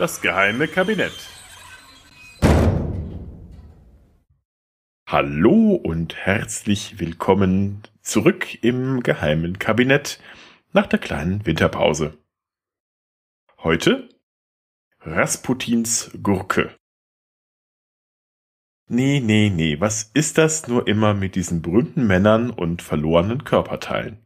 Das geheime Kabinett. Hallo und herzlich willkommen zurück im geheimen Kabinett nach der kleinen Winterpause. Heute Rasputins Gurke. Nee, nee, nee, was ist das nur immer mit diesen berühmten Männern und verlorenen Körperteilen?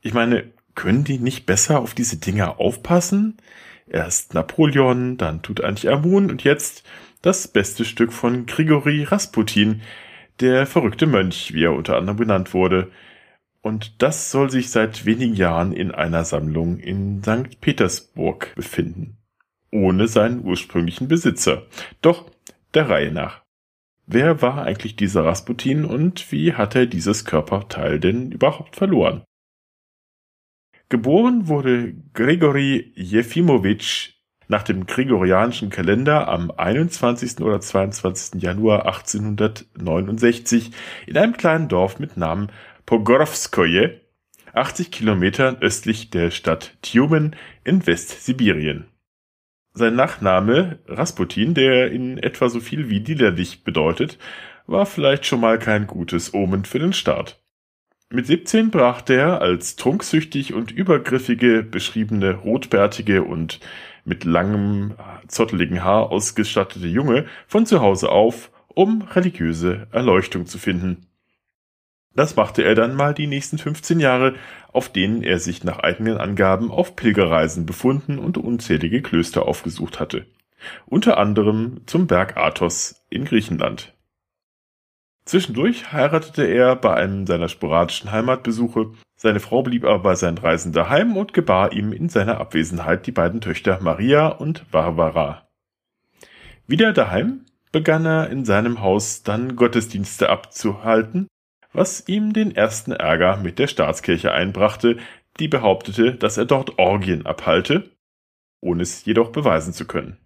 Ich meine, können die nicht besser auf diese Dinger aufpassen? Erst Napoleon, dann Tutanchamun und jetzt das beste Stück von Grigori Rasputin, der verrückte Mönch, wie er unter anderem genannt wurde. Und das soll sich seit wenigen Jahren in einer Sammlung in St. Petersburg befinden. Ohne seinen ursprünglichen Besitzer. Doch der Reihe nach. Wer war eigentlich dieser Rasputin und wie hat er dieses Körperteil denn überhaupt verloren? Geboren wurde Grigori Jefimowitsch nach dem gregorianischen Kalender am 21. oder 22. Januar 1869 in einem kleinen Dorf mit Namen Pogorovskoje, 80 Kilometer östlich der Stadt Tjumen in Westsibirien. Sein Nachname Rasputin, der in etwa so viel wie liederlich bedeutet, war vielleicht schon mal kein gutes Omen für den Staat. Mit 17 brach der als trunksüchtig und übergriffige beschriebene rotbärtige und mit langem, zotteligen Haar ausgestattete Junge von zu Hause auf, um religiöse Erleuchtung zu finden. Das machte er dann mal die nächsten 15 Jahre, auf denen er sich nach eigenen Angaben auf Pilgerreisen befunden und unzählige Klöster aufgesucht hatte. Unter anderem zum Berg Athos in Griechenland. Zwischendurch heiratete er bei einem seiner sporadischen Heimatbesuche. Seine Frau blieb aber bei seinen Reisen daheim und gebar ihm in seiner Abwesenheit die beiden Töchter Maria und Barbara. Wieder daheim begann er in seinem Haus dann Gottesdienste abzuhalten, was ihm den ersten Ärger mit der Staatskirche einbrachte, die behauptete, dass er dort Orgien abhalte, ohne es jedoch beweisen zu können.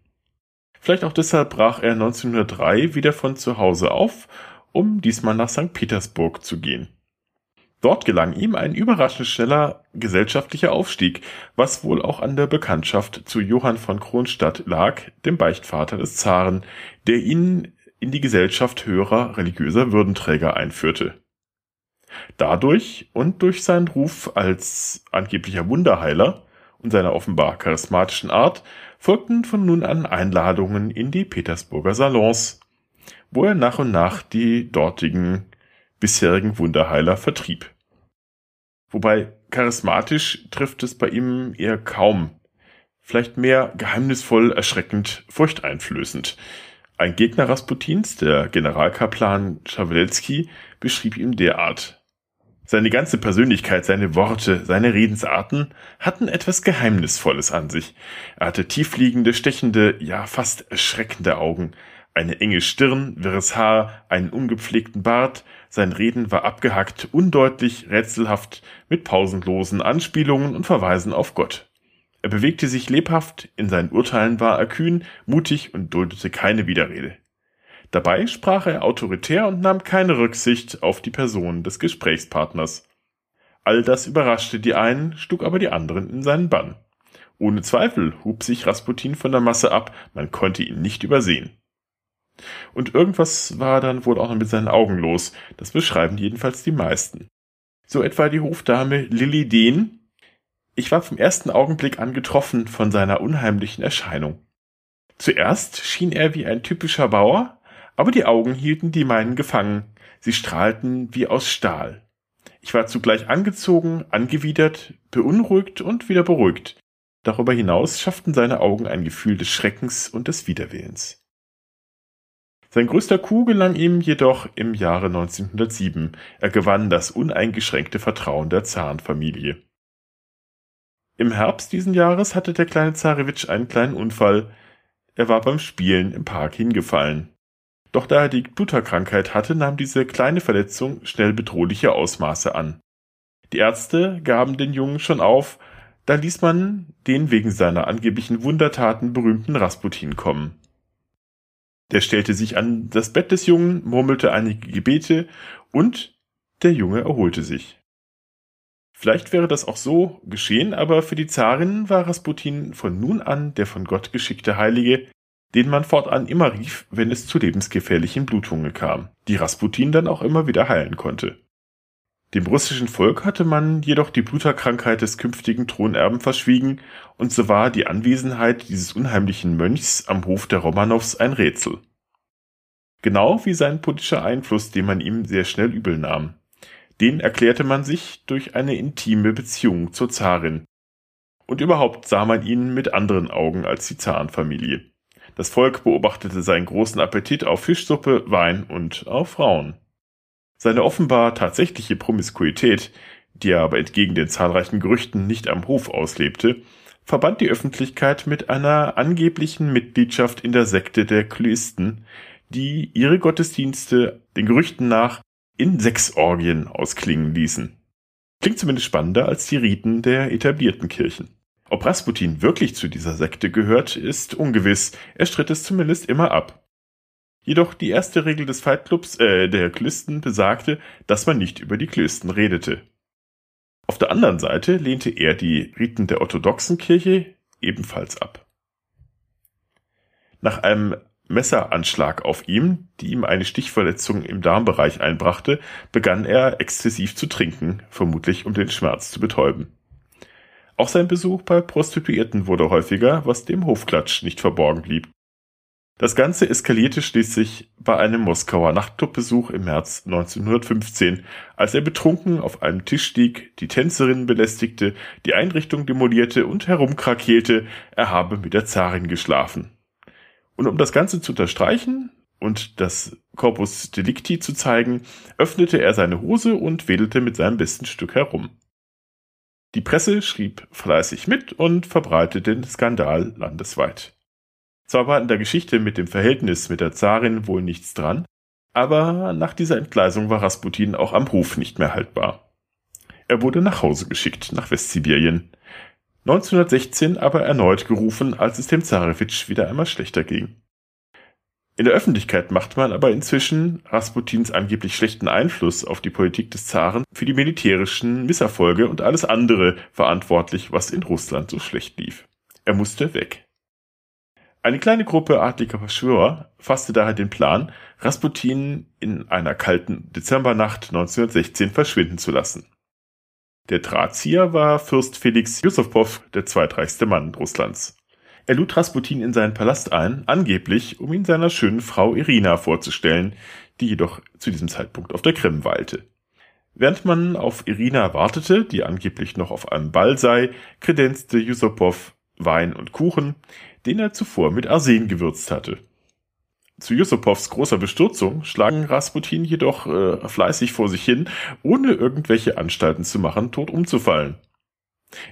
Vielleicht auch deshalb brach er 1903 wieder von zu Hause auf um diesmal nach St. Petersburg zu gehen. Dort gelang ihm ein überraschend schneller gesellschaftlicher Aufstieg, was wohl auch an der Bekanntschaft zu Johann von Kronstadt lag, dem Beichtvater des Zaren, der ihn in die Gesellschaft höherer religiöser Würdenträger einführte. Dadurch und durch seinen Ruf als angeblicher Wunderheiler und seiner offenbar charismatischen Art folgten von nun an Einladungen in die Petersburger Salons, wo er nach und nach die dortigen bisherigen Wunderheiler vertrieb. Wobei charismatisch trifft es bei ihm eher kaum. Vielleicht mehr geheimnisvoll, erschreckend, furchteinflößend. Ein Gegner Rasputins, der Generalkaplan Schawelski, beschrieb ihn derart. Seine ganze Persönlichkeit, seine Worte, seine Redensarten hatten etwas Geheimnisvolles an sich. Er hatte tiefliegende, stechende, ja fast erschreckende Augen, eine enge Stirn, wirres Haar, einen ungepflegten Bart, sein Reden war abgehackt, undeutlich, rätselhaft, mit pausenlosen Anspielungen und Verweisen auf Gott. Er bewegte sich lebhaft, in seinen Urteilen war er kühn, mutig und duldete keine Widerrede. Dabei sprach er autoritär und nahm keine Rücksicht auf die Person des Gesprächspartners. All das überraschte die einen, schlug aber die anderen in seinen Bann. Ohne Zweifel hub sich Rasputin von der Masse ab, man konnte ihn nicht übersehen. Und irgendwas war dann wohl auch noch mit seinen Augen los. Das beschreiben jedenfalls die meisten. So etwa die Hofdame Lilly Dehn. Ich war vom ersten Augenblick an getroffen von seiner unheimlichen Erscheinung. Zuerst schien er wie ein typischer Bauer, aber die Augen hielten die meinen gefangen. Sie strahlten wie aus Stahl. Ich war zugleich angezogen, angewidert, beunruhigt und wieder beruhigt. Darüber hinaus schafften seine Augen ein Gefühl des Schreckens und des Widerwillens. Sein größter Coup gelang ihm jedoch im Jahre 1907. Er gewann das uneingeschränkte Vertrauen der Zarenfamilie. Im Herbst diesen Jahres hatte der kleine Zarewitsch einen kleinen Unfall. Er war beim Spielen im Park hingefallen. Doch da er die Blutterkrankheit hatte, nahm diese kleine Verletzung schnell bedrohliche Ausmaße an. Die Ärzte gaben den Jungen schon auf, da ließ man den wegen seiner angeblichen Wundertaten berühmten Rasputin kommen. Der stellte sich an das Bett des Jungen, murmelte einige Gebete und der Junge erholte sich. Vielleicht wäre das auch so geschehen, aber für die Zarin war Rasputin von nun an der von Gott geschickte Heilige, den man fortan immer rief, wenn es zu lebensgefährlichen Blutungen kam, die Rasputin dann auch immer wieder heilen konnte. Dem russischen Volk hatte man jedoch die Bluterkrankheit des künftigen Thronerben verschwiegen, und so war die Anwesenheit dieses unheimlichen Mönchs am Hof der Romanows ein Rätsel. Genau wie sein politischer Einfluss, den man ihm sehr schnell übel nahm. Den erklärte man sich durch eine intime Beziehung zur Zarin. Und überhaupt sah man ihn mit anderen Augen als die Zarenfamilie. Das Volk beobachtete seinen großen Appetit auf Fischsuppe, Wein und auf Frauen. Seine offenbar tatsächliche Promiskuität, die er aber entgegen den zahlreichen Gerüchten nicht am Hof auslebte, verband die Öffentlichkeit mit einer angeblichen Mitgliedschaft in der Sekte der Kluisten, die ihre Gottesdienste den Gerüchten nach in Sexorgien ausklingen ließen. Klingt zumindest spannender als die Riten der etablierten Kirchen. Ob Rasputin wirklich zu dieser Sekte gehört, ist ungewiss. Er stritt es zumindest immer ab. Jedoch die erste Regel des Fightclubs, äh, der Klisten besagte, dass man nicht über die Klösten redete. Auf der anderen Seite lehnte er die Riten der orthodoxen Kirche ebenfalls ab. Nach einem Messeranschlag auf ihm, die ihm eine Stichverletzung im Darmbereich einbrachte, begann er exzessiv zu trinken, vermutlich um den Schmerz zu betäuben. Auch sein Besuch bei Prostituierten wurde häufiger, was dem Hofklatsch nicht verborgen blieb. Das Ganze eskalierte schließlich bei einem Moskauer Nachtclubbesuch im März 1915, als er betrunken auf einem Tisch stieg, die Tänzerinnen belästigte, die Einrichtung demolierte und herumkrakeelte, er habe mit der Zarin geschlafen. Und um das Ganze zu unterstreichen und das Corpus Delicti zu zeigen, öffnete er seine Hose und wedelte mit seinem besten Stück herum. Die Presse schrieb fleißig mit und verbreitete den Skandal landesweit. Zwar war in der Geschichte mit dem Verhältnis mit der Zarin wohl nichts dran, aber nach dieser Entgleisung war Rasputin auch am Hof nicht mehr haltbar. Er wurde nach Hause geschickt, nach Westsibirien. 1916 aber erneut gerufen, als es dem Zarewitsch wieder einmal schlechter ging. In der Öffentlichkeit macht man aber inzwischen Rasputins angeblich schlechten Einfluss auf die Politik des Zaren für die militärischen Misserfolge und alles andere verantwortlich, was in Russland so schlecht lief. Er musste weg. Eine kleine Gruppe adliger Verschwörer fasste daher den Plan, Rasputin in einer kalten Dezembernacht 1916 verschwinden zu lassen. Der Drahtzieher war Fürst Felix Yusupow, der zweitreichste Mann Russlands. Er lud Rasputin in seinen Palast ein, angeblich, um ihn seiner schönen Frau Irina vorzustellen, die jedoch zu diesem Zeitpunkt auf der Krim weilte. Während man auf Irina wartete, die angeblich noch auf einem Ball sei, kredenzte Yusupow Wein und Kuchen, den er zuvor mit Arsen gewürzt hatte. Zu Yusupows großer Bestürzung schlagen Rasputin jedoch äh, fleißig vor sich hin, ohne irgendwelche Anstalten zu machen, tot umzufallen.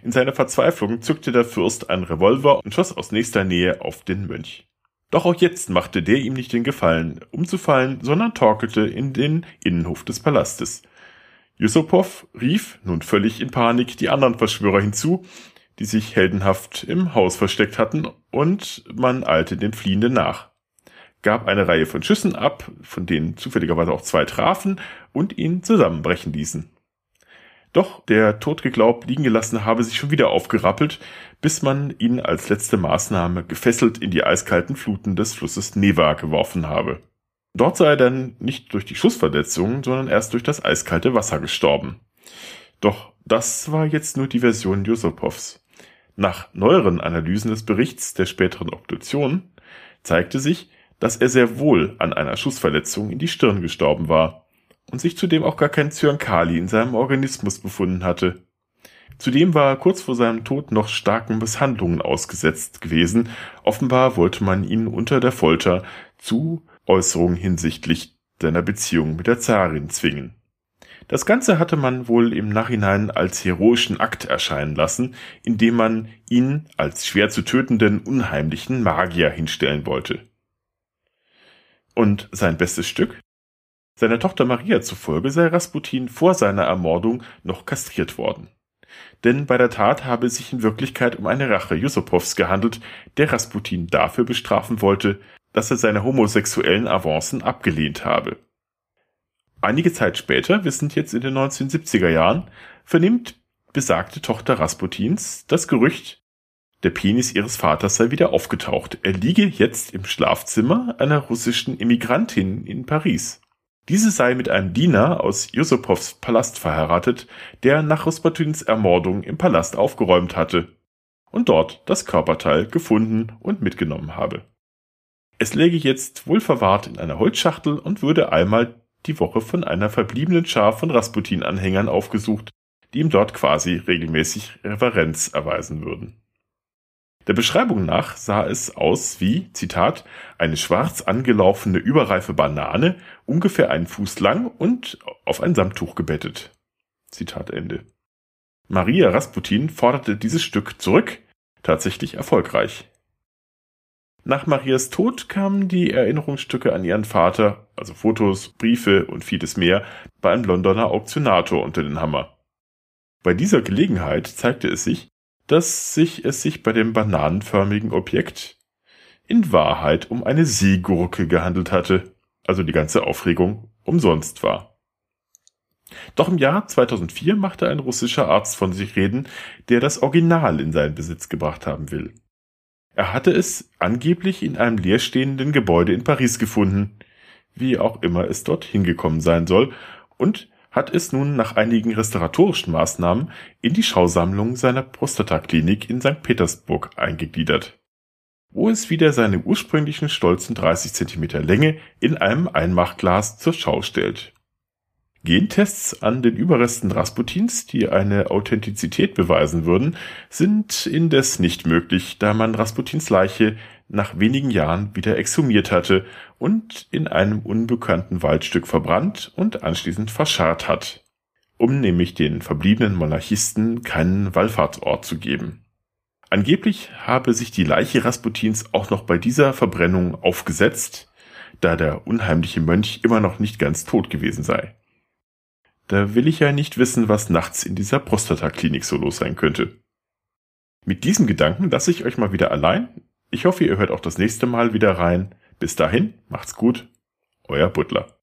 In seiner Verzweiflung zückte der Fürst einen Revolver und schoss aus nächster Nähe auf den Mönch. Doch auch jetzt machte der ihm nicht den Gefallen, umzufallen, sondern torkelte in den Innenhof des Palastes. Yusupow rief, nun völlig in Panik, die anderen Verschwörer hinzu, die sich heldenhaft im Haus versteckt hatten, und man eilte den Fliehenden nach gab eine Reihe von Schüssen ab, von denen zufälligerweise auch zwei trafen und ihn zusammenbrechen ließen. Doch der totgeglaubt liegen gelassen habe sich schon wieder aufgerappelt, bis man ihn als letzte Maßnahme gefesselt in die eiskalten Fluten des Flusses Neva geworfen habe. Dort sei er dann nicht durch die Schussverletzungen, sondern erst durch das eiskalte Wasser gestorben. Doch das war jetzt nur die Version Jusupovs. Nach neueren Analysen des Berichts der späteren Obduktion zeigte sich, dass er sehr wohl an einer Schussverletzung in die Stirn gestorben war und sich zudem auch gar kein Zyankali in seinem Organismus befunden hatte. Zudem war er kurz vor seinem Tod noch starken Misshandlungen ausgesetzt gewesen. Offenbar wollte man ihn unter der Folter zu Äußerungen hinsichtlich seiner Beziehung mit der Zarin zwingen. Das Ganze hatte man wohl im Nachhinein als heroischen Akt erscheinen lassen, indem man ihn als schwer zu tötenden unheimlichen Magier hinstellen wollte. Und sein bestes Stück? Seiner Tochter Maria zufolge sei Rasputin vor seiner Ermordung noch kastriert worden. Denn bei der Tat habe es sich in Wirklichkeit um eine Rache Yusupovs gehandelt, der Rasputin dafür bestrafen wollte, dass er seine homosexuellen Avancen abgelehnt habe. Einige Zeit später, wir sind jetzt in den 1970er Jahren, vernimmt besagte Tochter Rasputins das Gerücht, der Penis ihres Vaters sei wieder aufgetaucht. Er liege jetzt im Schlafzimmer einer russischen Immigrantin in Paris. Diese sei mit einem Diener aus Jusupows Palast verheiratet, der nach Rasputins Ermordung im Palast aufgeräumt hatte und dort das Körperteil gefunden und mitgenommen habe. Es läge jetzt wohl verwahrt in einer Holzschachtel und würde einmal die Woche von einer verbliebenen Schar von Rasputin-Anhängern aufgesucht, die ihm dort quasi regelmäßig Reverenz erweisen würden. Der Beschreibung nach sah es aus wie, Zitat, eine schwarz angelaufene überreife Banane, ungefähr einen Fuß lang und auf ein Samttuch gebettet. Zitat Ende. Maria Rasputin forderte dieses Stück zurück, tatsächlich erfolgreich. Nach Marias Tod kamen die Erinnerungsstücke an ihren Vater, also Fotos, Briefe und vieles mehr, bei einem Londoner Auktionator unter den Hammer. Bei dieser Gelegenheit zeigte es sich, dass sich es sich bei dem bananenförmigen Objekt in Wahrheit um eine Seegurke gehandelt hatte, also die ganze Aufregung umsonst war. Doch im Jahr 2004 machte ein russischer Arzt von sich reden, der das Original in seinen Besitz gebracht haben will. Er hatte es angeblich in einem leerstehenden Gebäude in Paris gefunden, wie auch immer es dort hingekommen sein soll, und hat es nun nach einigen restauratorischen Maßnahmen in die Schausammlung seiner Prostataklinik in St. Petersburg eingegliedert, wo es wieder seine ursprünglichen stolzen 30 Zentimeter Länge in einem Einmachglas zur Schau stellt. Gentests an den Überresten Rasputins, die eine Authentizität beweisen würden, sind indes nicht möglich, da man Rasputins Leiche nach wenigen Jahren wieder exhumiert hatte und in einem unbekannten Waldstück verbrannt und anschließend verscharrt hat, um nämlich den verbliebenen Monarchisten keinen Wallfahrtsort zu geben. Angeblich habe sich die Leiche Rasputins auch noch bei dieser Verbrennung aufgesetzt, da der unheimliche Mönch immer noch nicht ganz tot gewesen sei. Da will ich ja nicht wissen, was nachts in dieser Prostataklinik so los sein könnte. Mit diesem Gedanken lasse ich euch mal wieder allein. Ich hoffe, ihr hört auch das nächste Mal wieder rein. Bis dahin, macht's gut. Euer Butler.